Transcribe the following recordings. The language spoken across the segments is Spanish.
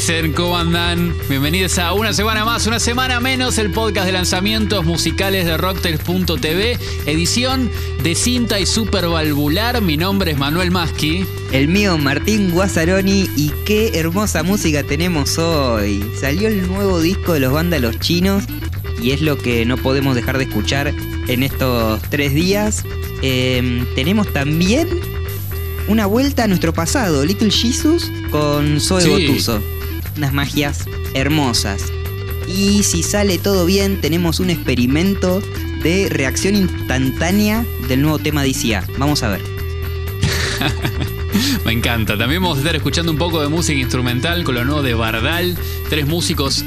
noches, ¿qué dicen? ¿Cómo andan? Bienvenidos a una semana más, una semana menos, el podcast de lanzamientos musicales de Rocktails.tv, edición de cinta y supervalvular. Mi nombre es Manuel Maschi. El mío, Martín Guazzaroni, y qué hermosa música tenemos hoy. Salió el nuevo disco de los vándalos chinos y es lo que no podemos dejar de escuchar en estos tres días. Em, tenemos también una vuelta a nuestro pasado, Little Jesus con Zoe Sí. Gotuso. Unas magias hermosas. Y si sale todo bien, tenemos un experimento de reacción instantánea del nuevo tema de. Vamos a ver. Me encanta. También vamos a estar escuchando un poco de música instrumental con lo nuevo de Bardal. Tres músicos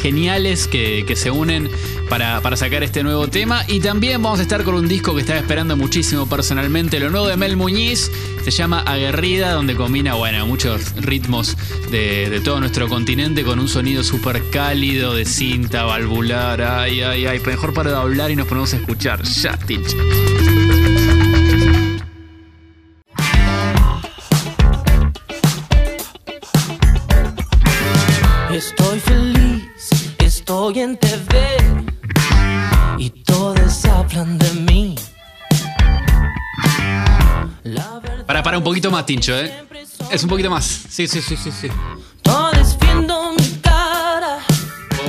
geniales que, que se unen para, para sacar este nuevo tema. Y también vamos a estar con un disco que estaba esperando muchísimo personalmente. Lo nuevo de Mel Muñiz se llama Aguerrida, donde combina, bueno, muchos ritmos de, de todo nuestro continente con un sonido súper cálido de cinta, valvular. Ay, ay, ay. Mejor para hablar y nos ponemos a escuchar. Ya, Tinch. Poquito más, Tincho, ¿eh? Es un poquito más. Sí, sí, sí, sí, sí.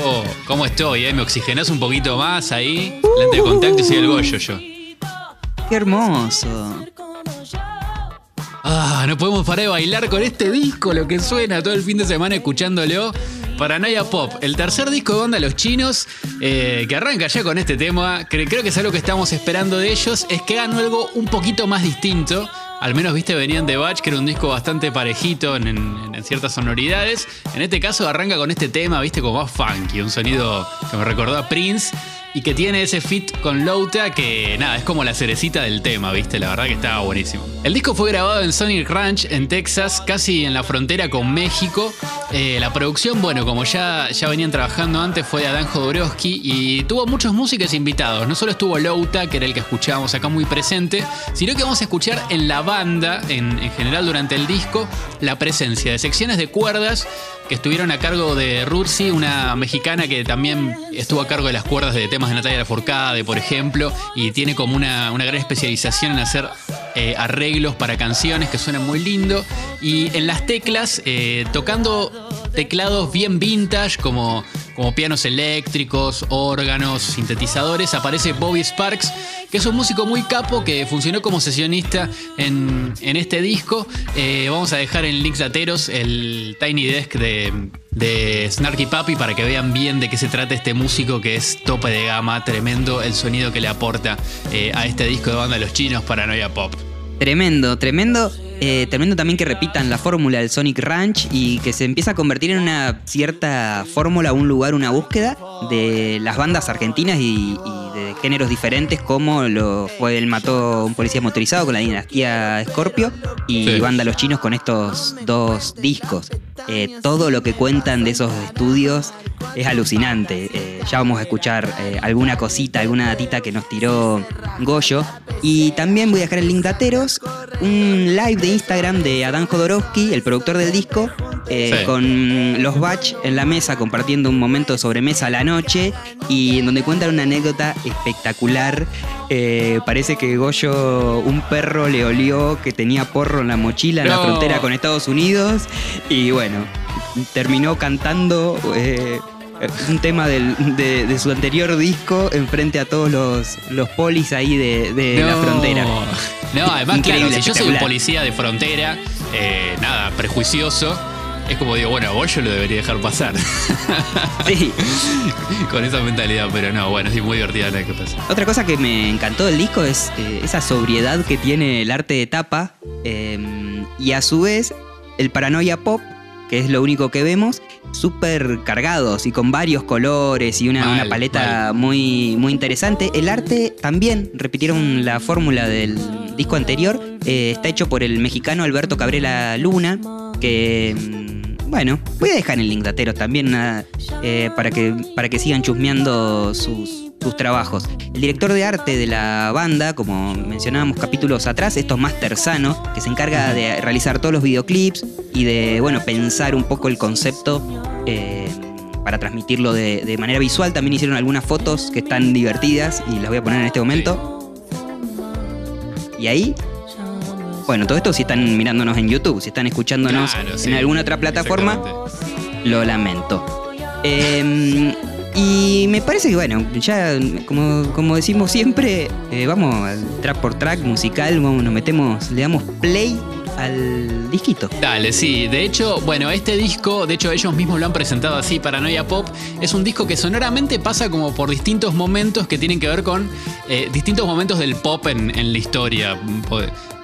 Oh, ¿cómo estoy, eh? ¿Me oxigenás un poquito más ahí? Lente de contacto y soy el Goyo yo. ¡Qué hermoso! Ah, no podemos parar de bailar con este disco, lo que suena todo el fin de semana escuchándolo. Paranoia Pop, el tercer disco de banda Los Chinos, eh, que arranca ya con este tema. Cre- Creo que es algo que estamos esperando de ellos, es que hagan algo un poquito más distinto. Al menos, viste, venían de Batch, que era un disco bastante parejito en, ciertas sonoridades. En este caso arranca con este tema, viste, como más funky, un sonido que me recordó a Prince. Y que tiene ese fit con Louta que nada, es como la cerecita del tema, viste, la verdad que estaba buenísimo. El disco fue grabado en Sonic Ranch en Texas, casi en la frontera con México. Eh, la producción, bueno, como ya, ya venían trabajando antes, fue de Adán Jodorowsky y tuvo muchos músicos invitados. No solo estuvo Louta, que era el que escuchábamos acá muy presente, sino que vamos a escuchar en la banda, en, en general durante el disco, la presencia de secciones de cuerdas que estuvieron a cargo de Rursi, una mexicana que también estuvo a cargo de las cuerdas de temas de Natalia Lafourcade, por ejemplo, y tiene como una, una gran especialización en hacer eh, arreglos para canciones que suenan muy lindo. Y en las teclas, eh, tocando teclados bien vintage, como, como pianos eléctricos, órganos, sintetizadores, aparece Bobby Sparks, que es un músico muy capo que funcionó como sesionista en, en este disco. Eh, vamos a dejar en links lateros el Tiny Desk de, de Snarky Puppy para que vean bien de qué se trata este músico que es tope de gama, tremendo el sonido que le aporta eh, a este disco de banda Los Chinos Paranoia Pop. Tremendo, tremendo. Eh, tremendo también que repitan la fórmula del Sonic Ranch y que se empieza a convertir en una cierta fórmula, un lugar, una búsqueda de las bandas argentinas y, y de géneros diferentes como lo fue el mató un policía motorizado con la dinastía Scorpio y Sí. banda Los Chinos con estos dos discos. Eh, todo lo que cuentan de esos estudios es alucinante. Eh, ya vamos a escuchar eh, alguna cosita, alguna datita que nos tiró Goyo. Y también voy a dejar el link de Ateros, un live de Instagram de Adán Jodorowsky, el productor del disco, eh, Sí. con los Batch en la mesa compartiendo un momento de sobremesa a la noche y en donde cuentan una anécdota espectacular. Eh, parece que Goyo, un perro le olió que tenía porro en la mochila en la frontera con Estados Unidos y bueno, terminó cantando eh, un tema del- de, de su anterior disco enfrente a todos los, los polis ahí de, de la frontera. No, además, Increíble, claro, si yo soy un policía de frontera, eh, nada, prejuicioso, es como digo, bueno, a vos yo lo debería dejar pasar. Sí. Con esa mentalidad, pero no, bueno, sí, muy divertida la que pasa. Otra cosa que me encantó del disco es eh, esa sobriedad que tiene el arte de tapa eh, y a su vez el paranoia pop, que es lo único que vemos, súper cargados y con varios colores y una, Mal, una paleta muy, muy interesante. El arte también repitieron la fórmula del disco anterior, eh, está hecho por el mexicano Alberto Cabrera Luna, que mm, bueno, voy a dejar el link de Ateros también eh, para, que, para que sigan chusmeando sus, sus trabajos. El director de arte de la banda, como mencionábamos capítulos atrás, es Tomás Terzano, que se encarga de realizar todos los videoclips y de, bueno, pensar un poco el concepto eh, para transmitirlo de, de manera visual. También hicieron algunas fotos que están divertidas y las voy a poner en este momento. Y ahí bueno, todo esto si están mirándonos en YouTube, si están escuchándonos Claro, en sí, alguna otra plataforma, lo lamento. Eh, y me parece que, bueno, ya como, como decimos siempre, eh, vamos track por track musical, vamos, nos metemos, le damos play al disquito. Dale, sí. De hecho, bueno, este disco, de hecho ellos mismos lo han presentado así, Paranoia Pop, es un disco que sonoramente pasa como por distintos momentos que tienen que ver con eh, distintos momentos del pop en, en la historia.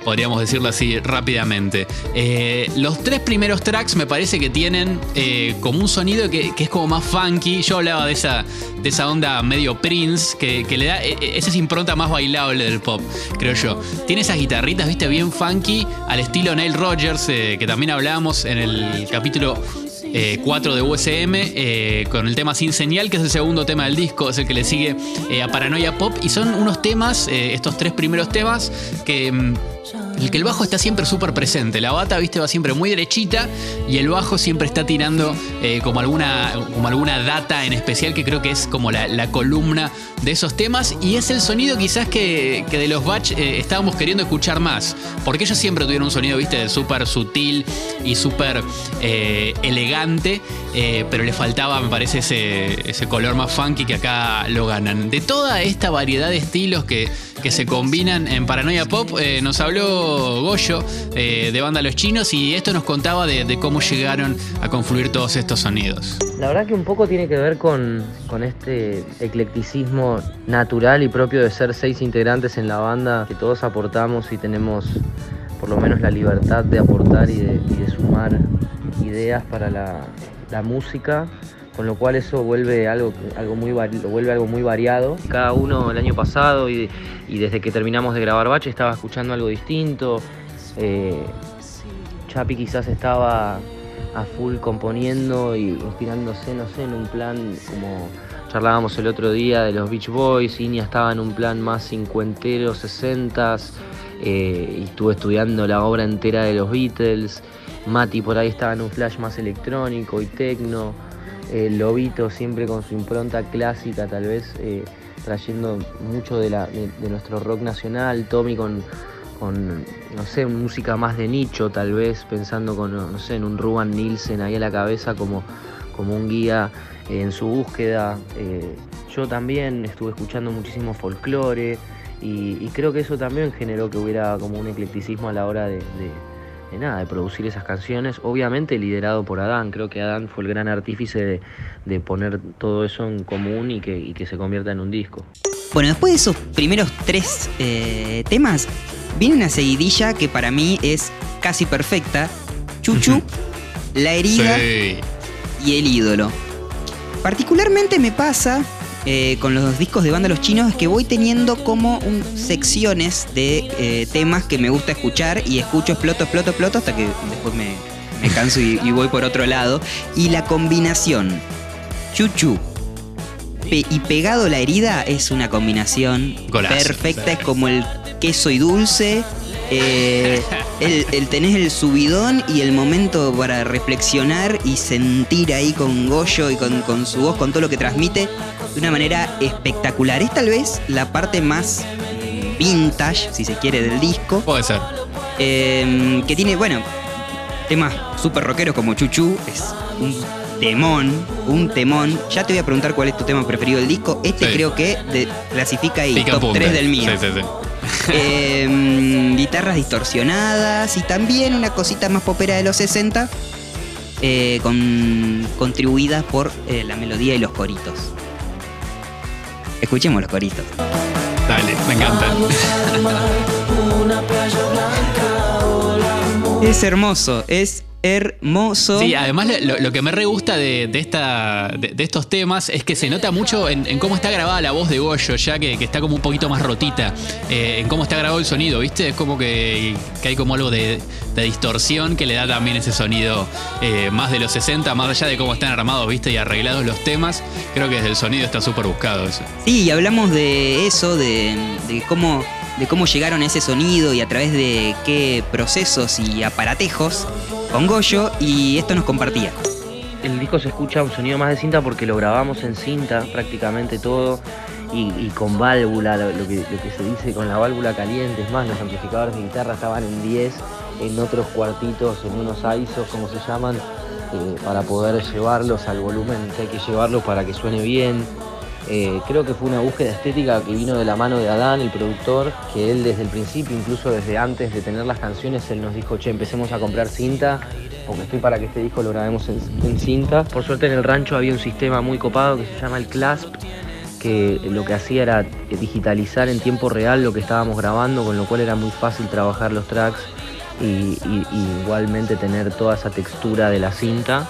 Pod- Podríamos decirlo así rápidamente. Eh, los tres primeros tracks me parece que tienen eh, como un sonido que, es como más funky. Yo hablaba de esa, de esa onda medio Prince, que, le da eh, eh, esa impronta más bailable del pop, creo yo. Tiene esas guitarritas, viste, bien funky, al estilo Neil Rogers, eh, que también hablábamos en el capítulo 4 de USM, con el tema Sin Señal, que es el segundo tema del disco, es el que le sigue a Paranoia Pop. Y son unos temas, estos tres primeros temas, que... el que el bajo está siempre súper presente. La bata, viste, va siempre muy derechita y el bajo siempre está tirando eh, como, alguna, como alguna data en especial que creo que es como la, columna de esos temas. Y es el sonido quizás que, que de los Batch eh, estábamos queriendo escuchar más. Porque ellos siempre tuvieron un sonido, viste, súper sutil y súper eh, elegante. eh, pero le faltaba, me parece, ese, ese color más funky que acá lo ganan. De toda esta variedad de estilos que, que se combinan en Paranoia Pop, nos habló Goyo eh, de Banda Los Chinos y esto nos contaba de, cómo llegaron a confluir todos estos sonidos. La verdad que un poco tiene que ver con, este eclecticismo natural y propio de ser seis integrantes en la banda, que todos aportamos y tenemos por lo menos la libertad de aportar y de, sumar ideas para la música, con lo cual eso vuelve algo, algo muy vuelve algo muy variado. Cada uno el año pasado y, y desde que terminamos de grabar Bache estaba escuchando algo distinto. eh, Chapi quizás estaba a full componiendo y inspirándose, no sé, en un plan como charlábamos el otro día de los Beach Boys, Inia estaba en un plan más cincuentero, sesentas, eh, y estuve estudiando la obra entera de los Beatles, Mati por ahí estaba en un flash más electrónico y tecno, eh, Lobito siempre con su impronta clásica tal vez, eh, trayendo mucho de, nuestro rock nacional, Tommy con, con, no sé, música más de nicho, tal vez, pensando con, no sé, en un Ruban Nielsen ahí a la cabeza como, como un guía eh, en su búsqueda. Eh, yo también estuve escuchando muchísimo folclore y, creo que eso también generó que hubiera como un eclecticismo a la hora de- de nada, de producir esas canciones, obviamente liderado por Adán, creo que Adán fue el gran artífice de, de poner todo eso en común y que, y que se convierta en un disco. Bueno, después de esos primeros tres eh, temas, viene una seguidilla que para mí es casi perfecta. Chuchu, La herida Sí. y El ídolo. Particularmente me pasa eh, con los discos de banda Los Chinos es que voy teniendo como un- secciones de eh, temas que me gusta escuchar y escucho, exploto, exploto, exploto hasta que después me, me canso y, y voy por otro lado. Y la combinación chuchu pe- y pegado la herida es una combinación Golazo, perfecta, es como el queso y dulce. Eh, el, el tenés el subidón y el momento para reflexionar y sentir ahí con Goyo y con, con su voz, con todo lo que transmite, de una manera espectacular. Es tal vez la parte más vintage, si se quiere, del disco. Puede ser. Eh, que tiene, bueno, temas súper rockeros como Chuchu, es un temón, un temón. Ya te voy a preguntar cuál es tu tema preferido del disco. Este Sí. creo que de- clasifica ahí, Pica top punta. 3 del mío. Sí, sí, sí. Eh, guitarras distorsionadas y también una cosita más popera de los 60, eh, con, contribuidas por eh, la melodía y los coritos. Escuchemos los coritos. Dale, me encantan. Es hermoso, es hermoso. Sí, además lo, lo que me re gusta de, de esta, de, de estos temas es que se nota mucho en, en cómo está grabada la voz de Goyo, ya que, que está como un poquito más rotita, eh, en cómo está grabado el sonido, ¿viste? Es como que, que hay como algo de, de distorsión que le da también ese sonido eh, más de los 60, más allá de cómo están armados, ¿viste? Y arreglados los temas, creo que desde el sonido está súper buscado eso. Sí, y hablamos de eso, de, de cómo, de cómo llegaron ese sonido y a través de qué procesos y aparatejos con Goyo, y esto nos compartía. El disco se escucha un sonido más de cinta porque lo grabamos en cinta prácticamente todo y, con válvula, lo, que, lo que se dice con la válvula caliente. Es más, los amplificadores de guitarra estaban en 10, en otros cuartitos, en unos ISOs, como se llaman, eh, para poder llevarlos al volumen hay que llevarlos para que suene bien. Eh, creo que fue una búsqueda estética que vino de la mano de Adán, el productor, que él desde el principio, incluso desde antes de tener las canciones, él nos dijo, che, empecemos a comprar cinta, porque estoy para que este disco lo grabemos en, cinta. Por suerte en el rancho había un sistema muy copado que se llama el CLASP, que lo que hacía era digitalizar en tiempo real lo que estábamos grabando, con lo cual era muy fácil trabajar los tracks y- y igualmente tener toda esa textura de la cinta.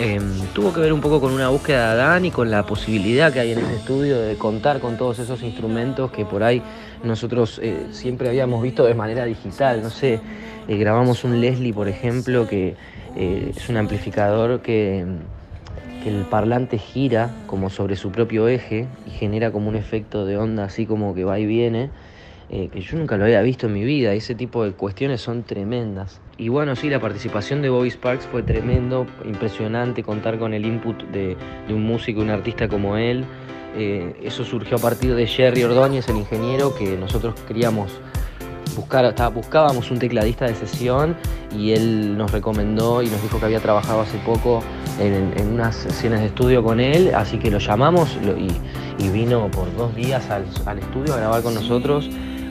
Em, tuvo que ver un poco con una búsqueda de Adán y con la posibilidad que hay en ese estudio de contar con todos esos instrumentos que por ahí nosotros eh, siempre habíamos visto de manera digital. No sé, eh, grabamos un Leslie, por ejemplo, que eh, es un amplificador que, que el parlante gira como sobre su propio eje y genera como un efecto de onda así como que va y viene eh, que yo nunca lo había visto en mi vida. Ese tipo de cuestiones son tremendas. Y bueno, sí, la participación de Bobby Sparks fue tremendo, impresionante contar con el input de, de un músico, un artista como él. Eh, eso surgió a partir de Jerry Ordóñez, el ingeniero, que nosotros queríamos buscar, buscábamos un tecladista de sesión y él nos recomendó y nos dijo que había trabajado hace poco en, en unas sesiones de estudio con él, así que lo llamamos y, y vino por dos días al, al estudio a grabar con nosotros.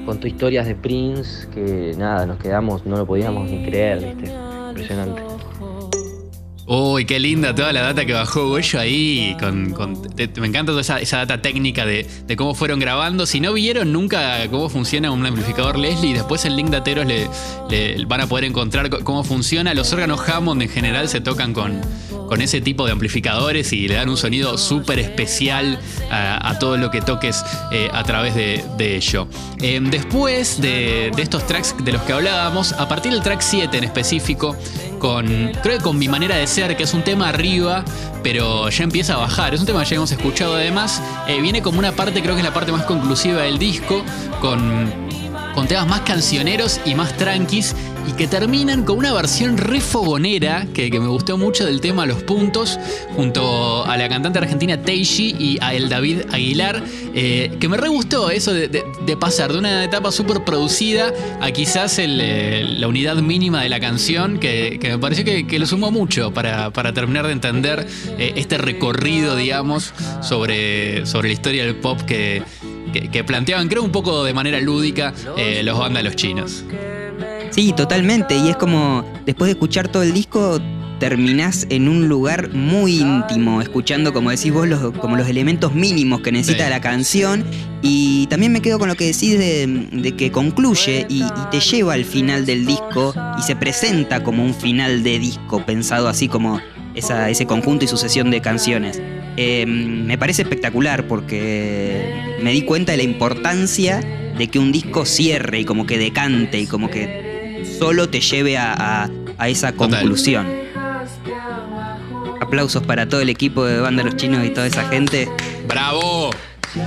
Contó historias de Prince que nada, nos quedamos, no lo podíamos ni creer, ¿viste? Impresionante. Uy, qué linda toda la data que bajó Goyo ahí. Con, me encanta toda esa, data técnica de, cómo fueron grabando. Si no vieron nunca cómo funciona un amplificador Leslie, después en Link Dateros le, le van a poder encontrar co- cómo funciona. Los órganos Hammond en general se tocan con, ese tipo de amplificadores y le dan un sonido súper especial a, todo lo que toques eh, a través de, ello. Eh, después de, de estos tracks de los que hablábamos, a partir del track 7 en específico, con creo que con mi manera de ser, que es un tema arriba, pero ya empieza a bajar. Es un tema que ya hemos escuchado además. Eh, viene como una parte, creo que es la parte más conclusiva del disco, con, con temas más cancioneros y más tranquis, y que terminan con una versión re fogonera, que, que me gustó mucho del tema Los Puntos, junto a la cantante argentina Teishi y a el David Aguilar, eh, que me re gustó eso de, pasar de una etapa súper producida a quizás eh, la unidad mínima de la canción, que, me pareció que, lo sumó mucho para, para terminar de entender eh, este recorrido, digamos, sobre, sobre la historia del pop que, que, que planteaban, creo, un poco de manera lúdica eh, los vándalos chinos. Sí, totalmente. Y es como, después de escuchar todo el disco, terminás en un lugar muy íntimo, escuchando, como decís vos, los, como los elementos mínimos que necesita Sí. la canción. Y también me quedo con lo que decís de, de que concluye y, y te lleva al final del disco y se presenta como un final de disco, pensado así como esa- ese conjunto y sucesión de canciones. Eh, me parece espectacular porque me di cuenta de la importancia de que un disco cierre y como que decante y como que solo te lleve a, a- a esa Total. conclusión. Aplausos para todo el equipo de Banda Los Chinos y toda esa gente. ¡Bravo!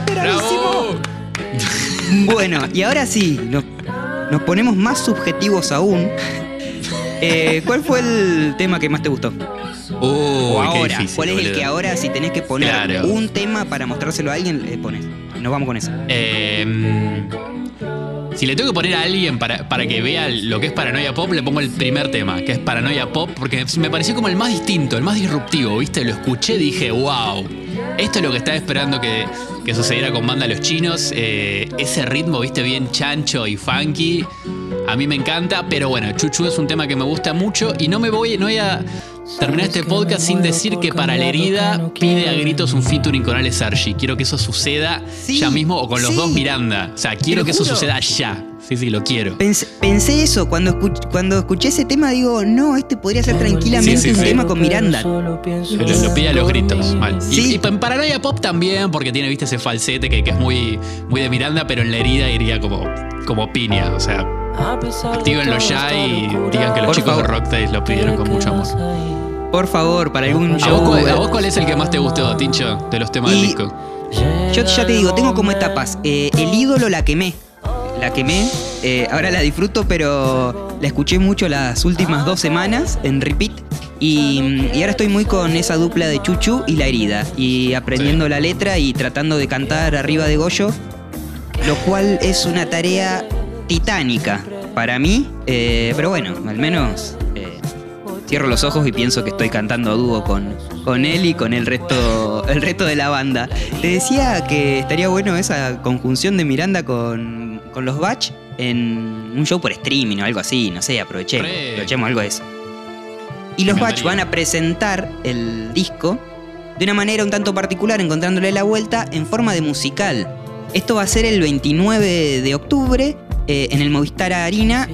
¡Bravo! Bueno, y ahora sí, nos, nos ponemos más subjetivos aún. Eh, ¿Cuál fue el tema que más te gustó? O qué ahora, difícil, ¿cuál es el que ahora, si tenés que poner Claro. un tema para mostrárselo a alguien, le pones? Nos vamos con eso. Eh, si le tengo que poner a alguien para, para que vea lo que es Paranoia Pop, le pongo el primer tema, que es Paranoia Pop, porque me pareció como el más distinto, el más disruptivo, ¿viste? Lo escuché y dije, wow, esto es lo que estaba esperando que, que sucediera con Banda Los Chinos. eh, ese ritmo, ¿viste? Bien chancho y funky. A mí me encanta, pero bueno, Chuchu es un tema que me gusta mucho y no me voy, no voy a terminar este podcast sin decir que para la herida pide a gritos un featuring con Ale Sargi. Quiero que eso suceda Sí, ya mismo o con los sí. dos Miranda. O sea, quiero que eso juro. suceda ya. Sí, sí, lo quiero. Pensé, pensé eso, cuando, escuch- cuando escuché ese tema digo, no, este podría ser tranquilamente Sí, sí, un sí. tema con Miranda. Solo pienso Lo, lo pide a los gritos, mal. Y- Sí. Y, en Paranoia Pop también, porque tiene, viste, ese falsete que, que es muy, muy de Miranda, pero en la herida iría como, como piña. O sea, actívenlo ya y digan que los Por chicos de favor. Rocktail lo pidieron con mucho amor. Por favor, para algún ¿A vos, show. cuál, a vos cuál es el que más te gustó, Tincho, de los temas del Y- disco? Yo ya te digo, tengo como etapas. Eh, el ídolo la quemé. La quemé. eh, ahora la disfruto, pero la escuché mucho las últimas dos semanas en repeat. Y, y ahora estoy muy con esa dupla de Chuchu y la herida. Y aprendiendo la letra y tratando de cantar arriba de Goyo. Lo cual es una tarea titánica para mí. eh, pero bueno, al menos cierro los ojos y pienso que estoy cantando a dúo con, con él y con el resto, el resto de la banda. Te decía que estaría bueno esa conjunción de Miranda con, con los Batch en un show por streaming o algo así, no sé, aprovechemos, Re. aprovechemos algo de eso. Y los Batch van a presentar el disco de una manera un tanto particular, encontrándole la vuelta en forma de musical. Esto va a ser el 29 de octubre eh, en el Movistar Arena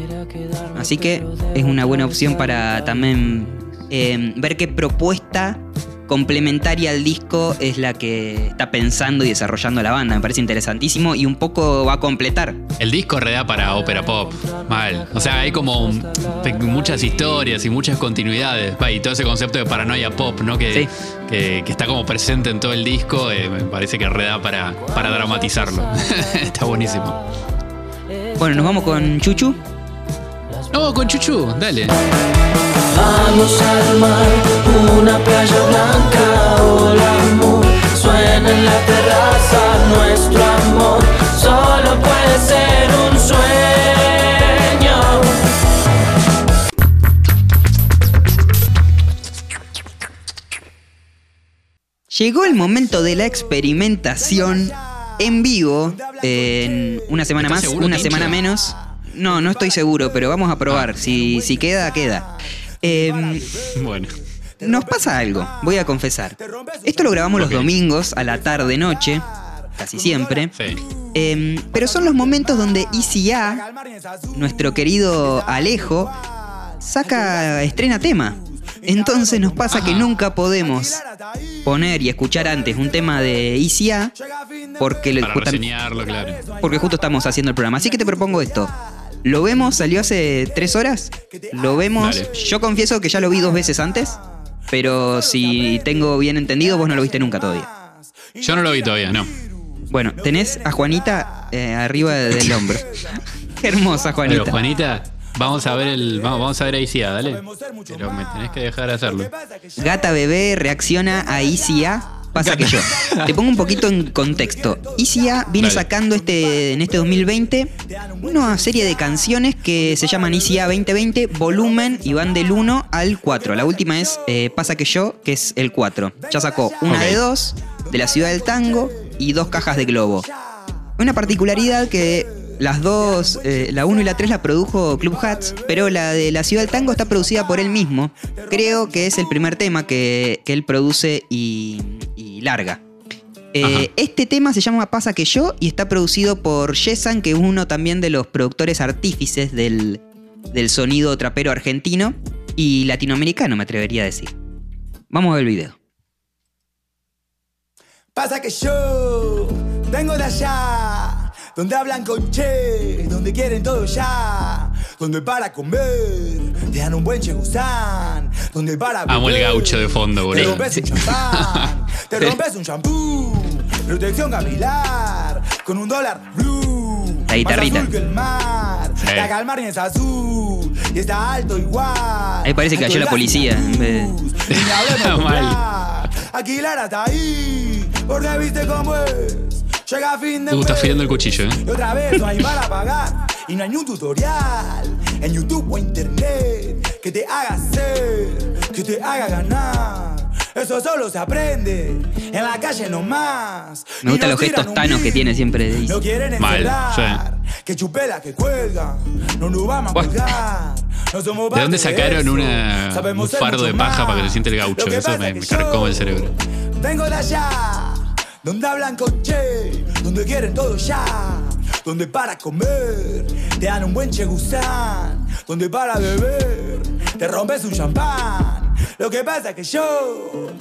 Así que es una buena opción para también eh, ver qué propuesta complementaria al disco es la que está pensando y desarrollando la banda. Me parece interesantísimo y un poco va a completar. El disco reda para ópera pop, mal. O sea, hay como muchas historias y muchas continuidades. Y todo ese concepto de paranoia pop, ¿no? Que, Sí. que, que está como presente en todo el disco, eh, me parece que reda para, para dramatizarlo. está buenísimo. Bueno, nos vamos con Chuchu. No, con Chuchu, dale. Vamos al mar, una playa blanca, hola amor. Suena en la terraza nuestro amor. Solo puede ser un sueño. Llegó el momento de la experimentación en vivo. En una semana ¿Estás más, seguro, una semana menos. No, no estoy seguro, pero vamos a probar. Si, si queda, queda. Em, Bueno. Nos pasa algo, voy a confesar. Esto lo grabamos los domingos a la tarde noche, casi siempre. Sí. Em, pero son los momentos donde ICA, nuestro querido Alejo, saca, estrena tema. Entonces nos pasa que nunca podemos poner y escuchar antes un tema de ICA porque, le- Para claro. porque justo estamos haciendo el programa. Así que te propongo esto. Lo vemos, salió hace tres horas. Lo vemos. Dale. Yo confieso que ya lo vi dos veces antes. Pero si tengo bien entendido, vos no lo viste nunca todavía. Yo no lo vi todavía, no. Bueno, tenés a Juanita eh, arriba del hombro. Qué hermosa Juanita. Pero Juanita, vamos a ver el. Vamos, vamos a ver a ICA, dale. Pero me tenés que dejar hacerlo. Gata bebé reacciona a ICA. Pasa que yo. Te pongo un poquito en contexto. ICA viene Dale. sacando este, en este 2020 una serie de canciones que se llaman ICA 2020 volumen y van del 1 al 4. La última es eh, Pasa que yo, que es el 4. Ya sacó una de dos, de la ciudad del tango y dos cajas de globo. Una particularidad que las dos, eh, la 1 y la 3 la produjo Club Hats, pero la de la Ciudad del Tango está producida por él mismo. Creo que es el primer tema que, que él produce y, y larga. Eh, este tema se llama Pasa que yo y está producido por Yesan, que es uno también de los productores artífices del, del sonido trapero argentino y latinoamericano, me atrevería a decir. Vamos a ver el video. Pasa que yo vengo de allá, donde hablan con che, donde quieren todo ya, donde para comer te dan un buen chegusán, donde para Amo el beber, gaucho de fondo, Te boludo. rompes un champán, te rompes un shampoo, protección capilar, con un dólar blue. La guitarrita. Más azul que el mar, Sí. la calmar es azul, y está alto igual. Ahí parece que cayó la policía, en vez de- Mal. Lara está ahí, porque viste cómo es. Llega fin de Uh, el cuchillo, ¿eh? Y otra vez no hay para pagar. Y no hay ni un tutorial en YouTube o internet que te haga hacer, que te haga ganar. Eso solo se aprende en la calle nomás. Me gustan los gestos tanos que tiene siempre de No quieren Mal, encerrar, que chupela que cuelgan, no nos vamos a Buah. colgar. No somos ¿De dónde sacaron una- un fardo de paja más. para que se siente el gaucho? Eso me- es me el cerebro. Vengo de allá, donde hablan con che, donde quieren todo ya, donde para comer te dan un buen chegusán, donde para beber te rompes un champán. Lo que pasa es que yo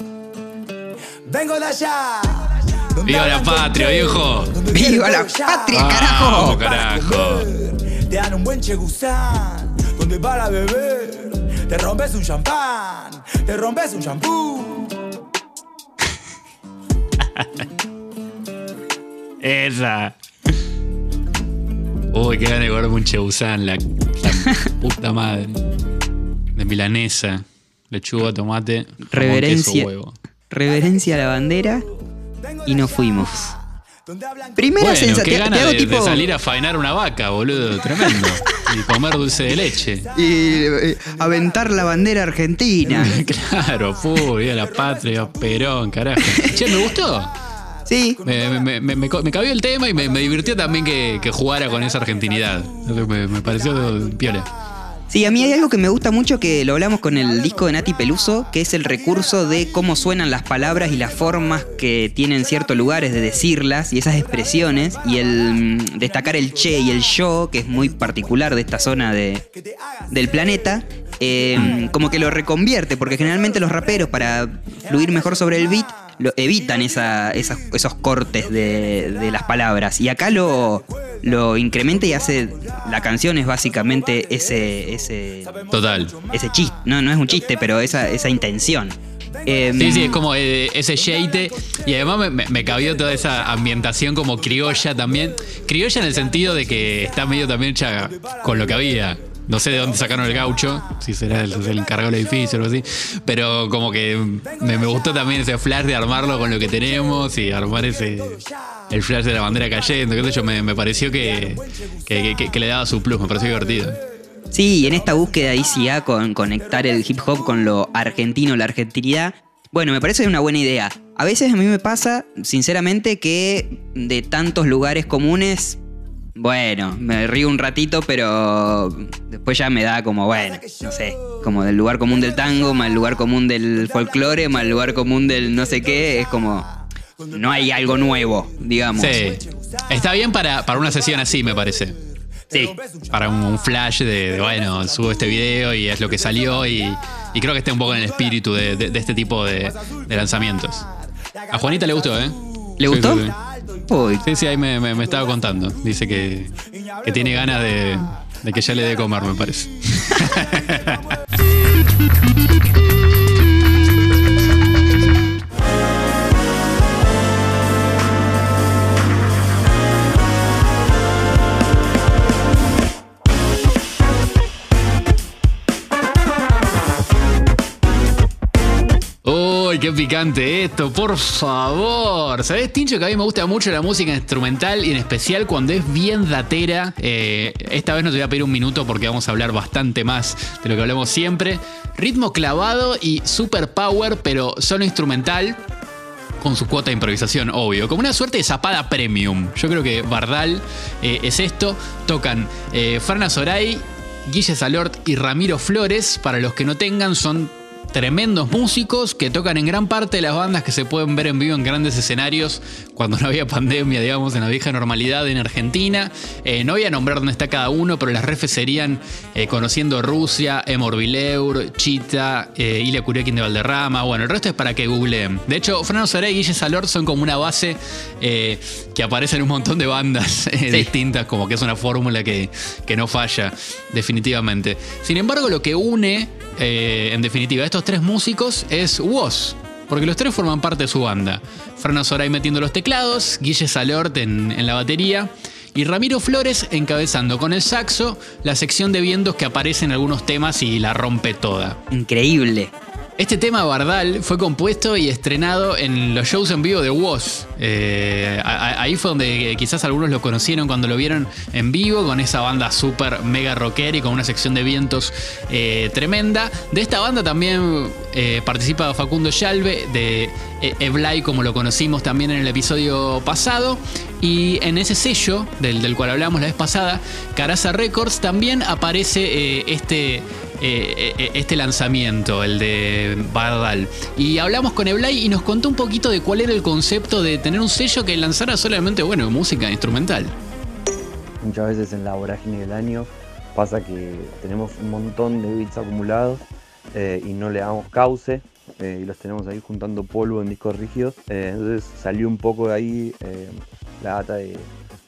vengo de allá. ¡Viva la patria, viejo! ¡Viva la patria, carajo! Carajo. Te dan un buen chegusán, donde para beber te rompes un champán, te rompes un champú. Esa. Uy, qué ganas de un cheusán, la, la puta madre. De milanesa, lechuga, tomate, jamón, Reverencia. queso, huevo. Reverencia a la bandera y nos fuimos. Primera Bueno, sensación. qué Te, hago de, tipo. de salir a faenar una vaca, boludo, tremendo. y comer dulce de leche. y eh, aventar la bandera argentina. Claro, puh, viva la patria, Perón, carajo. Che, me gustó. Sí, Me, me, me, me, cabió el tema y me, me divirtió también que, que jugara con esa argentinidad. Me, me pareció piola. Sí, a mí hay algo que me gusta mucho que lo hablamos con el disco de Nati Peluso, que es el recurso de cómo suenan las palabras y las formas que tienen ciertos lugares de decirlas y esas expresiones, y el mm, destacar el che y el yo, que es muy particular de esta zona de, del planeta, eh, como que lo reconvierte, porque generalmente los raperos para fluir mejor sobre el beat lo, evitan esa- esas- esos cortes de, de las palabras. Y acá lo, lo incrementa y hace. La canción es básicamente ese. ese Total. ese chiste. No, no es un chiste, pero esa, esa intención. Em, Sí, sí, es como eh, ese sheite. Y además me, me- me cabió toda esa ambientación como criolla también. Criolla en el sentido de que está medio también hecha con lo que había. No sé de dónde sacaron el gaucho, si será el, el encargado del edificio o algo así. Pero como que me, me gustó también ese flash de armarlo con lo que tenemos y armar ese. El flash de la bandera cayendo, qué sé yo, me, me pareció que, que, le daba su plus, me pareció divertido. Sí, y en esta búsqueda ICA con conectar el hip hop con lo argentino, la argentinidad, bueno, me parece una buena idea. A veces a mí me pasa, sinceramente, que de tantos lugares comunes, bueno, me río un ratito, pero después ya me da como, bueno, no sé, como del lugar común del tango, más el lugar común del folclore, más el lugar común del no sé qué, es como, no hay algo nuevo, digamos. Sí. Está bien para, para una sesión así, me parece. Sí. para un, un flash de, de, bueno, subo este video y es lo que salió y, y creo que está un poco en el espíritu de, de- de este tipo de, lanzamientos. A Juanita le gustó, ¿eh? ¿Le Sí, gustó? Sí, sí. Uy, Sí, sí, ahí me, me- me estaba contando. Dice que, que tiene ganas de, de que ya le dé comer, me parece. qué picante esto, por favor. ¿Sabés, Tincho, que a mí me gusta mucho la música instrumental y en especial cuando es bien datera? Eh, esta vez no te voy a pedir un minuto porque vamos a hablar bastante más de lo que hablamos siempre. Ritmo clavado y super power, pero solo instrumental. Con su cuota de improvisación, obvio. Como una suerte de zapada premium. Yo creo que Bardal eh, es esto. Tocan eh, Soray, Guille Salort y Ramiro Flores. Para los que no tengan, son tremendos músicos que tocan en gran parte de las bandas que se pueden ver en vivo en grandes escenarios cuando no había pandemia, digamos, en la vieja normalidad en Argentina. Eh, no voy a nombrar dónde está cada uno, pero las refes serían eh, Conociendo Rusia, Emor Vileur, Chita, eh, Ilia Kurekin de Valderrama. Bueno, el resto es para que googleen. De hecho, Fernando Soray y Guille Salor son como una base eh, que aparece en un montón de bandas distintas, como que es una fórmula que, que no falla, definitivamente. Sin embargo, lo que une, eh, en definitiva, estos tres músicos es Woz. Porque los tres forman parte de su banda. Fernando Soray metiendo los teclados, Guille Salort en, en la batería y Ramiro Flores encabezando con el saxo la sección de vientos que aparece en algunos temas y la rompe toda. increíble. Este tema Bardal fue compuesto y estrenado en los shows en vivo de Woz. Eh, ahí fue donde eh, quizás algunos lo conocieron cuando lo vieron en vivo, con esa banda súper mega rockera y con una sección de vientos eh, tremenda. De esta banda también participa Facundo Yalve, de Eblay, como lo conocimos también en el episodio pasado. Y en ese sello, del, del cual hablamos la vez pasada, Caraza Records, también aparece este eh, eh, este lanzamiento, el de Bardal. Y hablamos con Eblay y nos contó un poquito de cuál era el concepto de tener un sello que lanzara solamente, bueno, música instrumental. Muchas veces en la vorágine del año pasa que tenemos un montón de beats acumulados eh, y no le damos cauce y los tenemos ahí juntando polvo en discos rígidos. Entonces salió un poco de ahí la data de,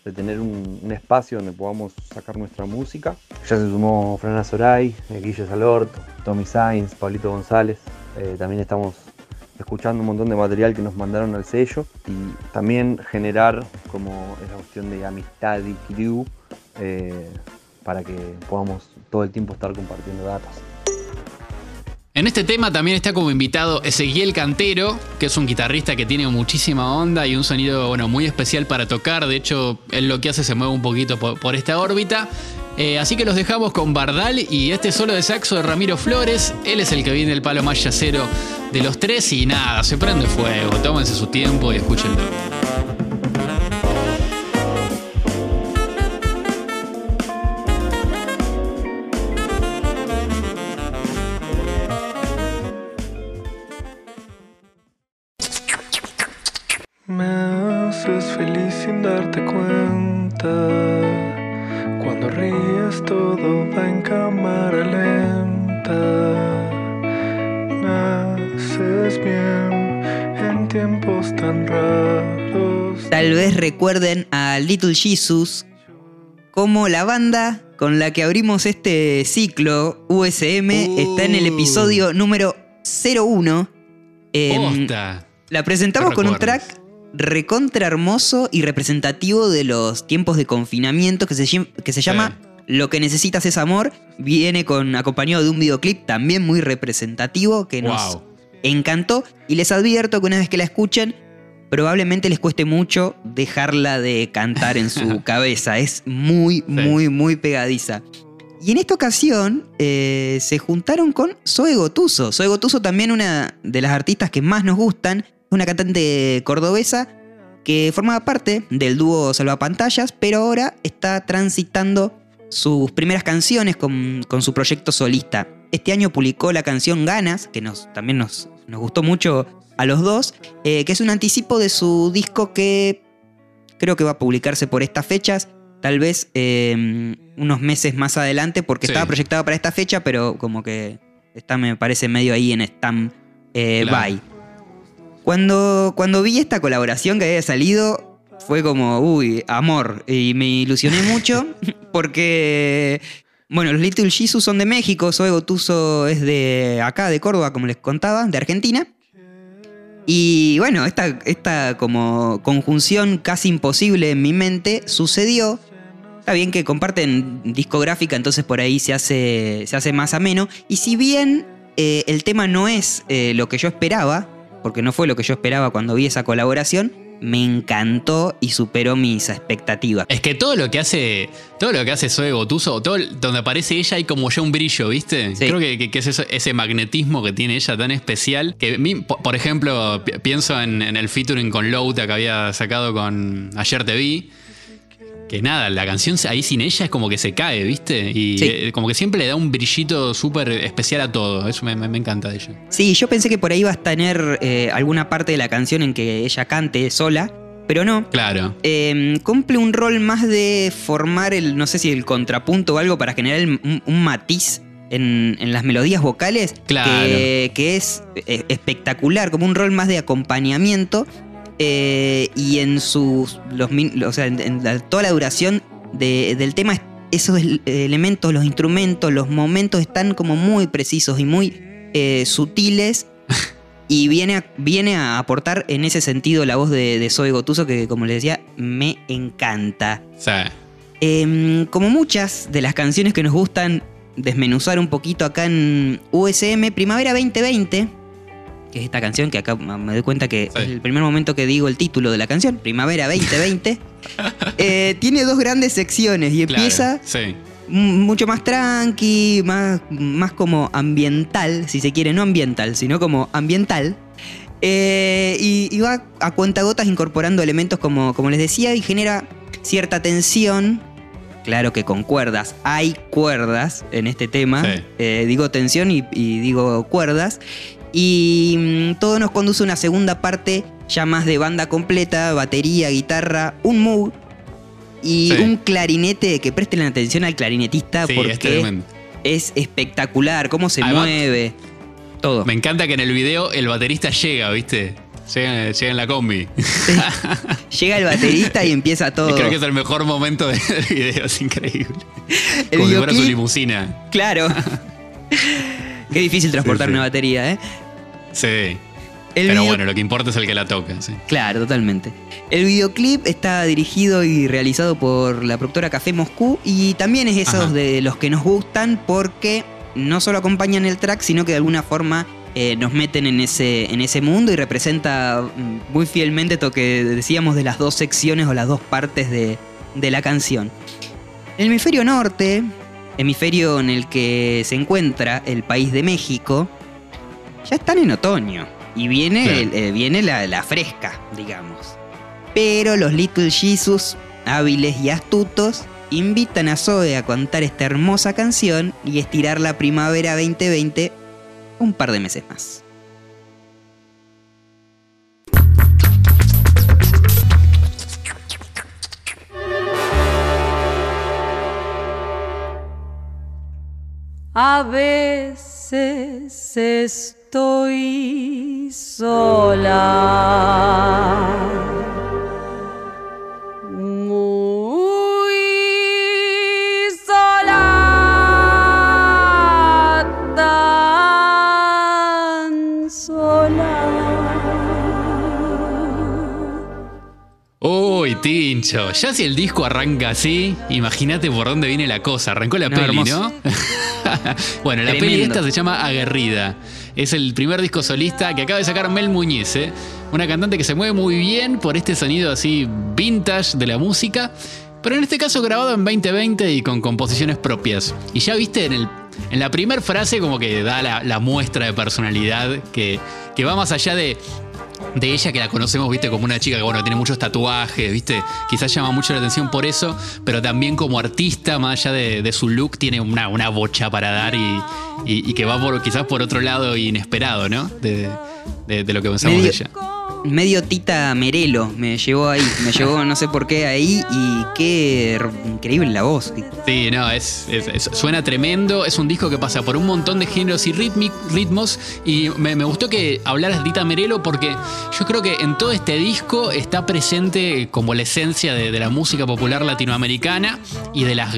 de tener un, espacio donde podamos sacar nuestra música. Ya se sumó Fran Azoray, eh, Guille Salort, Tommy Sainz, Pablito González. Eh, también estamos escuchando un montón de material que nos mandaron al sello y también generar como esa cuestión de amistad y crew eh, para que podamos todo el tiempo estar compartiendo datos. En este tema también está como invitado Ezequiel Cantero, que es un guitarrista que tiene muchísima onda y un sonido bueno, muy especial para tocar. De hecho, él lo que hace se mueve un poquito por, esta órbita. Eh, así que los dejamos con Bardal y este solo de saxo de Ramiro Flores. Él es el que viene el palo más yacero de los tres y nada, se prende fuego. Tómense su tiempo y escúchenlo. Darte cuenta. Cuando ríes todo va en cámara lenta. Me haces bien en tiempos tan raros. Tal vez recuerden a Little Jesus como la banda con la que abrimos este ciclo USM está en el episodio número 01. Em, Posta. la presentamos con un track recontra hermoso y representativo de los tiempos de confinamiento que se, que se llama Lo que necesitas es amor. Viene con acompañado de un videoclip también muy representativo que nos encantó. Y les advierto que una vez que la escuchen, probablemente les cueste mucho dejarla de cantar en su cabeza. Es muy, muy, muy pegadiza. Y en esta ocasión eh, se juntaron con Zoe Gotuso. Zoe Gotuso también una de las artistas que más nos gustan. Es una cantante cordobesa que formaba parte del dúo Salvapantallas, pero ahora está transitando sus primeras canciones con, con su proyecto solista. Este año publicó la canción Ganas, que nos, también nos, nos gustó mucho a los dos, eh, que es un anticipo de su disco que creo que va a publicarse por estas fechas, tal vez eh, unos meses más adelante, porque Sí. estaba proyectado para esta fecha, pero como que está, me parece, medio ahí en stand eh, Claro. Cuando, cuando vi esta colaboración que había salido, fue como, uy, amor. Y me ilusioné mucho porque, bueno, los Little Jesus son de México, Zoe Gotuso es de acá, de Córdoba, como les contaba, de Argentina. Y bueno, esta, esta como conjunción casi imposible en mi mente sucedió. Está bien que comparten discográfica, entonces por ahí se hace, se hace más ameno. Y si bien eh, el tema no es eh, lo que yo esperaba, porque no fue lo que yo esperaba cuando vi esa colaboración, me encantó y superó mis expectativas. Es que todo lo que hace, todo lo que hace Zoe Gotuso, todo donde aparece ella hay como ya un brillo, ¿viste? Sí. Creo que, que- que es eso- ese magnetismo que tiene ella tan especial. Que mí, po- por ejemplo, pi- pienso en, en el featuring con Louta que había sacado con Ayer Te Vi. Que nada, la canción ahí sin ella es como que se cae, ¿viste? Y Sí. eh, como que siempre le da un brillito súper especial a todo. Eso me, me- me encanta de ella. Sí, yo pensé que por ahí iba a tener eh, alguna parte de la canción en que ella cante sola, pero no. Claro. Eh, cumple un rol más de formar el, no sé si el contrapunto o algo para generar el- un, un matiz en, en las melodías vocales Claro. que, que es eh, espectacular, como un rol más de acompañamiento eh, y en sus, los, o sea, en, en la- toda la duración de- del tema es- esos el- elementos, los instrumentos, los momentos están como muy precisos y muy eh, sutiles y viene a, viene a aportar en ese sentido la voz de, de Zoe Gotuso, que como les decía, me encanta. Em, como muchas de las canciones que nos gustan desmenuzar un poquito acá en USM, Primavera 2020, que es esta canción que acá me doy cuenta que Sí. es el primer momento que digo el título de la canción, Primavera 2020, eh, tiene dos grandes secciones y claro, empieza Sí. mucho más tranqui, más, más como ambiental, si se quiere, no ambiental, sino como ambiental. Eh, y, y va a cuentagotas incorporando elementos como, como les decía y genera cierta tensión. Claro que con cuerdas, hay cuerdas en este tema. Sí. Eh, digo tensión y, y digo cuerdas. Y mm, todo nos conduce a una segunda parte ya más de banda completa, batería, guitarra, un mood y Sí. un clarinete, que presten atención al clarinetista Sí, porque es espectacular, cómo se Además- mueve, todo. Me encanta que en el video el baterista llega, ¿viste? Llega, llega en la combi. Llega el baterista y empieza todo. Creo que es el mejor momento del video, es increíble. El Como si fuera su limusina. Claro. Qué difícil transportar una batería, ¿eh? Sí. El Pero video- bueno, lo que importa es el que la toca, sí. Claro, totalmente. El videoclip está dirigido y realizado por la productora Café Moscú y también es esos Ajá. de los que nos gustan porque no solo acompañan el track, sino que de alguna forma eh, nos meten en ese, en ese mundo y representa mm, muy fielmente lo que decíamos de las dos secciones o las dos partes de, de la canción. El hemisferio norte, hemisferio en el que se encuentra el país de México, ya están en otoño. Y viene, Claro. el- eh, viene la, la fresca, digamos. Pero los Little Jesus, hábiles y astutos, invitan a Zoe a contar esta hermosa canción y estirar la primavera 2020 un par de meses más. A veces estoy sola. Tincho. Ya si el disco arranca así, imagínate por dónde viene la cosa. Arrancó la No, peli, hermoso. ¿no? bueno, la peli esta se llama Aguerrida. Es el primer disco solista que acaba de sacar Mel Muñiz, ¿eh? Una cantante que se mueve muy bien por este sonido así vintage de la música. Pero en este caso grabado en 2020 y con composiciones propias. Y ya viste en, el, en la primera frase como que da la, la muestra de personalidad que, que va más allá de, de ella que la conocemos, viste, como una chica que bueno, tiene muchos tatuajes, viste, quizás llama mucho la atención por eso, pero también como artista, más allá de, de su look, tiene una, una bocha para dar y, y- y que va por quizás por otro lado inesperado, ¿no? De, de- de lo que pensamos Medio- de ella. Medio Tita Merelo me llevó ahí, me llevó no sé por qué ahí y qué increíble la voz. Sí, no, es, suena tremendo. Es un disco que pasa por un montón de géneros y ritmos. Y me, gustó que hablaras de Tita Merelo porque yo creo que en todo este disco está presente como la esencia de, la música popular latinoamericana y de las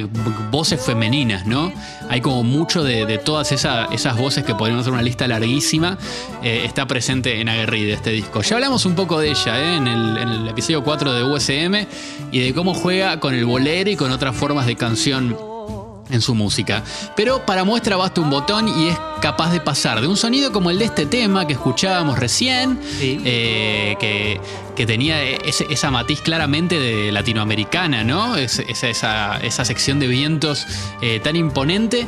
voces femeninas, ¿no? Hay como mucho de, todas esa- esas voces que podríamos hacer una lista larguísima. eh, está presente en Aguerrida este disco. Ya hablamos un poco de ella ¿eh? en, el, en el episodio 4 de USM y de cómo juega con el bolero y con otras formas de canción en su música. Pero para muestra basta un botón y es capaz de pasar de un sonido como el de este tema que escuchábamos recién, Sí. eh, que, que tenía ese- esa matiz claramente de latinoamericana, ¿no? Es- esa, esa- esa sección de vientos eh, tan imponente.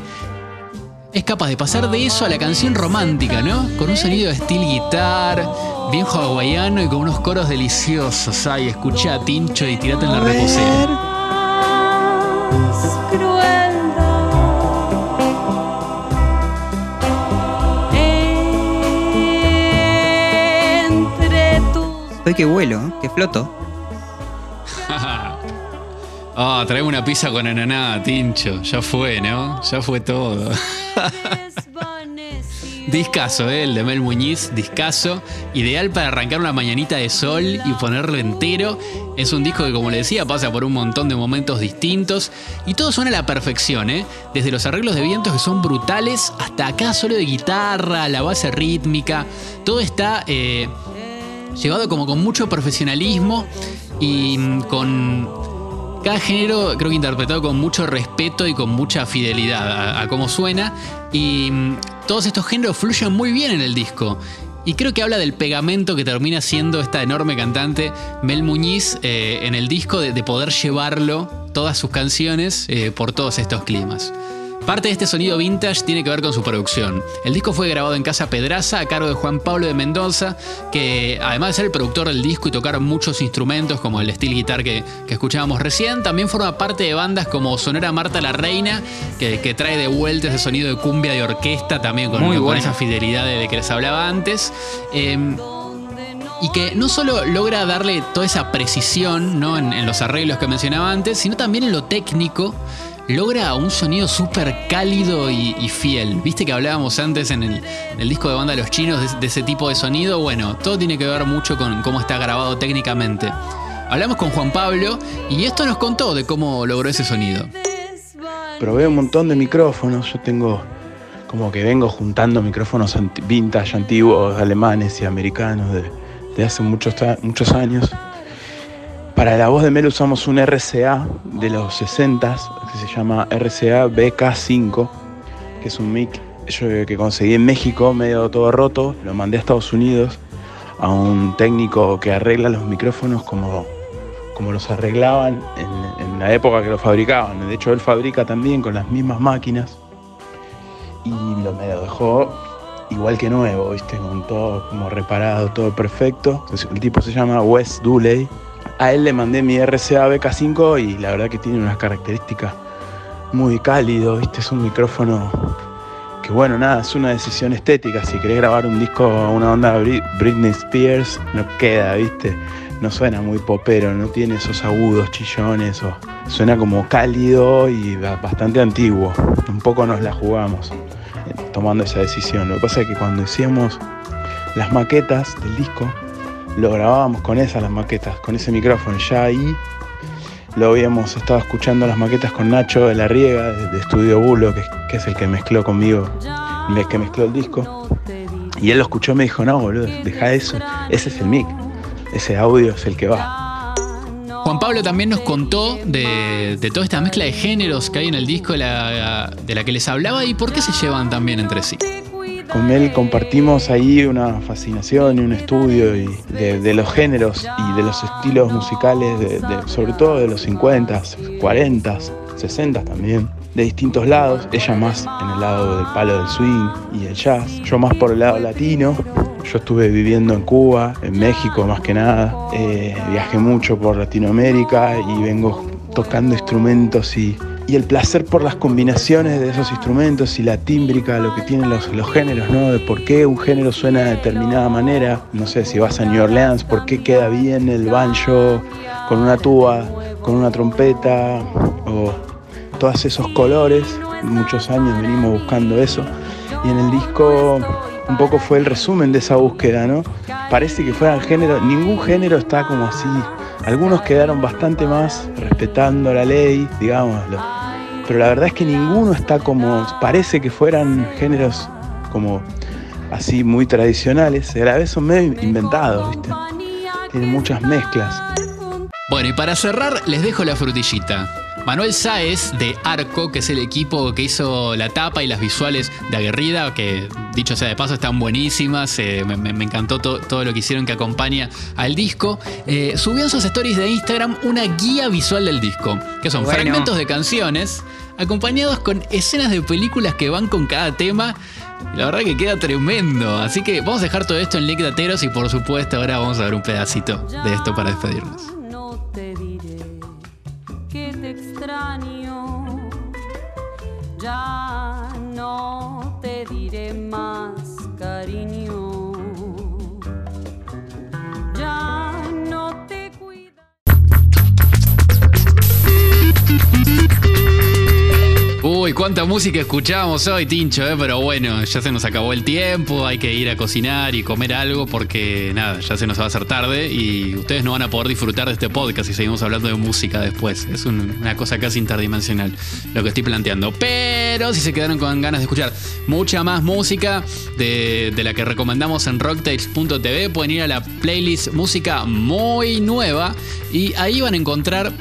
Es capaz de pasar de eso a la canción romántica, ¿no? Con un sonido de steel guitar, bien hawaiano y con unos coros deliciosos. Ay, escucha a Tincho y tirate en la reposera. Hoy que vuelo, que floto. Ah, traeme una pizza con ananá, Tincho. Ya fue, ¿no? Ya fue todo. Discaso, ¿eh? El de Mel Muñiz, discaso. Ideal para arrancar una mañanita de sol y ponerlo entero. Es un disco que, como le decía, pasa por un montón de momentos distintos. Y todo suena a la perfección, ¿eh? Desde los arreglos de vientos que son brutales hasta acá solo de guitarra, la base rítmica. Todo está eh, llevado como con mucho profesionalismo y mm, con cada género creo que interpretado con mucho respeto y con mucha fidelidad a, cómo suena. Y mm, todos estos géneros fluyen muy bien en el disco. Y creo que habla del pegamento que termina siendo esta enorme cantante Mel Muñiz eh, en el disco, de, de poder llevarlo, todas sus canciones, eh, por todos estos climas. Parte de este sonido vintage tiene que ver con su producción. El disco fue grabado en Casa Pedraza a cargo de Juan Pablo de Mendoza, que además de ser el productor del disco y tocar muchos instrumentos como el steel guitar que, que escuchábamos recién, también forma parte de bandas como Sonora Marta la Reina, que, que trae de vuelta ese sonido de cumbia de orquesta también con, Muy con esa fidelidad de, de que les hablaba antes. Eh, y que no solo logra darle toda esa precisión ¿no? en, en los arreglos que mencionaba antes, sino también en lo técnico logra un sonido súper cálido y, fiel. Viste que hablábamos antes en el, disco de banda Los Chinos de, ese tipo de sonido. Bueno, todo tiene que ver mucho con cómo está grabado técnicamente. Hablamos con Juan Pablo y esto nos contó de cómo logró ese sonido. Probé un montón de micrófonos. Yo tengo como que vengo juntando micrófonos vintage, antiguos, alemanes y americanos de, de hace muchos, muchos años. Para la voz de Mel usamos un RCA de los 60 que se llama RCA BK5, que es un mic yo, que conseguí en México, medio todo roto. Lo mandé a Estados Unidos a un técnico que arregla los micrófonos como, como los arreglaban en, la época que los fabricaban. De hecho, él fabrica también con las mismas máquinas y lo, me lo dejó igual que nuevo, ¿viste? Con todo como reparado, todo perfecto. El tipo se llama Wes Dooley. A él le mandé mi RCA BK5 y la verdad que tiene unas características muy cálido, ¿viste? Es un micrófono que bueno, nada, es una decisión estética. Si querés grabar un disco a una onda Bri- Britney Spears, no queda, ¿viste? No suena muy popero, no tiene esos agudos chillones, o suena como cálido y ba- bastante antiguo. Un poco nos la jugamos eh, tomando esa decisión. Lo que pasa es que cuando hacíamos las maquetas del disco, lo grabábamos con esas las maquetas, con ese micrófono. Ya ahí lo habíamos estado escuchando las maquetas con Nacho de la Riega, de, Estudio Bulo, que, que es el que mezcló conmigo, el que mezcló el disco. Y él lo escuchó y me dijo, no, boludo, deja eso, ese es el mic, ese audio es el que va. Juan Pablo también nos contó de, de toda esta mezcla de géneros que hay en el disco de la, de la que les hablaba y por qué se llevan también entre sí. Con él compartimos ahí una fascinación y un estudio de, los géneros y de los estilos musicales, de- sobre todo de los 50, 40, 60 también, de distintos lados. Ella más en el lado del palo del swing y el jazz, yo más por el lado latino. Yo estuve viviendo en Cuba, en México más que nada. Eh, viajé mucho por Latinoamérica y vengo tocando instrumentos y, y el placer por las combinaciones de esos instrumentos y la tímbrica, lo que tienen los, los géneros, ¿no? De por qué un género suena de determinada manera. No sé, si vas a New Orleans, por qué queda bien el banjo con una tuba, con una trompeta, o todos esos colores. Muchos años venimos buscando eso. Y en el disco un poco fue el resumen de esa búsqueda, ¿no? Parece que fueran géneros, ningún género está como así. Algunos quedaron bastante más respetando la ley, digámoslo. Pero la verdad es que ninguno está como, parece que fueran géneros como así muy tradicionales. A la vez son medio inventados, ¿viste? Tienen muchas mezclas. Bueno, y para cerrar, les dejo la frutillita. Manuel Sáez de Arco, que es el equipo que hizo la tapa y las visuales de Aguerrida, que dicho sea de paso están buenísimas, eh, me, encantó to- todo lo que hicieron que acompaña al disco, eh, subió en sus stories de Instagram una guía visual del disco, que son Bueno. fragmentos de canciones acompañados con escenas de películas que van con cada tema. La verdad que queda tremendo, así que vamos a dejar todo esto en link de Ateros y por supuesto ahora vamos a ver un pedacito de esto para despedirnos. Cuánta música escuchábamos hoy, Tincho, ¿eh? pero bueno, ya se nos acabó el tiempo, hay que ir a cocinar y comer algo porque nada, ya se nos va a hacer tarde y ustedes no van a poder disfrutar de este podcast si seguimos hablando de música después. Es un- una cosa casi interdimensional lo que estoy planteando. Pero si se quedaron con ganas de escuchar mucha más música de, de la que recomendamos en rocktails.tv, pueden ir a la playlist música muy nueva y ahí van a encontrar...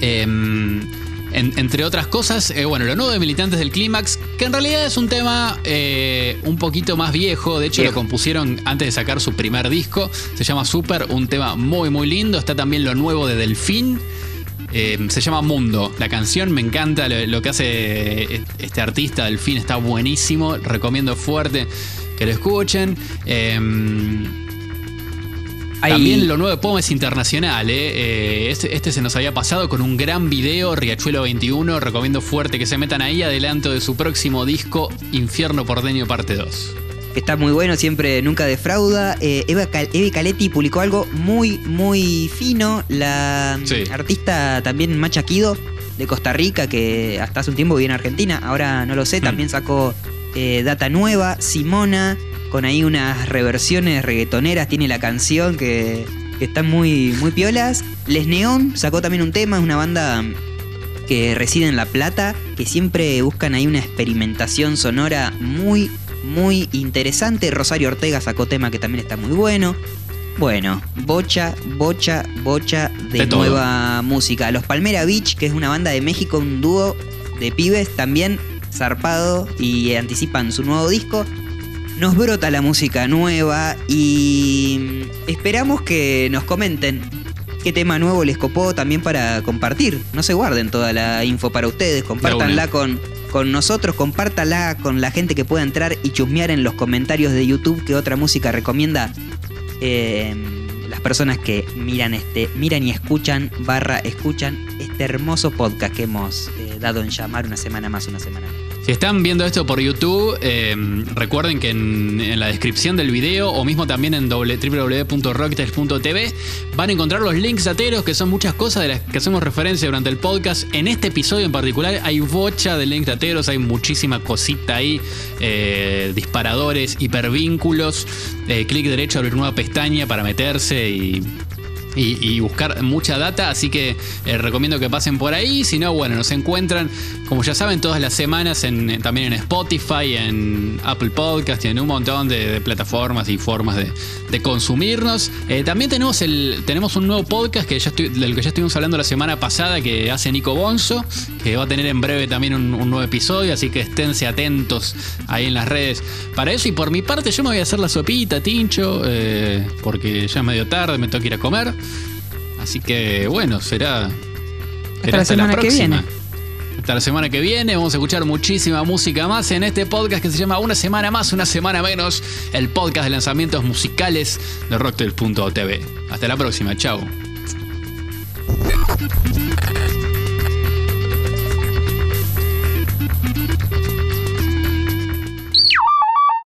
em, en- entre otras cosas, eh, bueno, lo nuevo de Militantes del Clímax, que en realidad es un tema eh, un poquito más viejo, de hecho Viejo. lo compusieron antes de sacar su primer disco, se llama Super, un tema muy muy lindo, está también lo nuevo de Delfín, eh, se llama Mundo, la canción me encanta, lo, lo que hace este artista Delfín está buenísimo, recomiendo fuerte que lo escuchen. Hay- también lo nuevo de Pomes Internacional, ¿eh? Eh, este, este se nos había pasado con un gran video, Riachuelo 21. Recomiendo fuerte que se metan ahí, adelanto de su próximo disco, Infierno Porteño Parte 2. que está muy bueno, siempre nunca defrauda. Eh, Eva, Cal- Eve Caletti publicó algo muy, muy fino. La Sí. artista también Macha Kido de Costa Rica, que hasta hace un tiempo vivía en Argentina, ahora no lo sé, Mm. también sacó eh, Data Nueva, Simona, con ahí unas reversiones reggaetoneras, tiene la canción que, que están muy, muy piolas. Les Neón sacó también un tema, es una banda que reside en La Plata, que siempre buscan ahí una experimentación sonora muy, muy interesante. Rosario Ortega sacó tema que también está muy bueno. Bueno, bocha, bocha, bocha de, nueva música. Los Palmera Beach, que es una banda de México, un dúo de pibes también zarpado y anticipan su nuevo disco. Nos brota la música nueva y esperamos que nos comenten qué tema nuevo les copó también para compartir. No se guarden toda la info para ustedes, compártanla con, con nosotros, compártala con la gente que pueda entrar y chusmear en los comentarios de YouTube qué otra música recomienda eh, las personas que miran este, miran y escuchan, barra escuchan este hermoso podcast que hemos eh, dado en llamar una semana más, una semana menos. Si están viendo esto por YouTube, eh, recuerden que en, la descripción del video o mismo también en www.rocktails.tv van a encontrar los links ateros, que son muchas cosas de las que hacemos referencia durante el podcast. En este episodio en particular hay bocha de links ateros, hay muchísima cosita ahí, eh, disparadores, hipervínculos, eh, clic derecho, abrir nueva pestaña para meterse y y, y buscar mucha data, así que eh, recomiendo que pasen por ahí. Si no, bueno, nos encuentran, como ya saben, todas las semanas en, en- también en Spotify, en Apple Podcast y en un montón de, de plataformas y formas de, de consumirnos. Eh, también tenemos, el, tenemos un nuevo podcast que ya estoy- del que ya estuvimos hablando la semana pasada, que hace Nico Bonzo, que va a tener en breve también un, un nuevo episodio, así que esténse atentos ahí en las redes para eso. Y por mi parte, yo me voy a hacer la sopita, tincho, eh, porque ya es medio tarde, me tengo que ir a comer. Así que bueno, será. será la semana que viene. Hasta la semana que viene vamos a escuchar muchísima música más en este podcast que se llama Una semana más, una semana menos, el podcast de lanzamientos musicales de Rocktail.tv. Hasta la próxima, chao.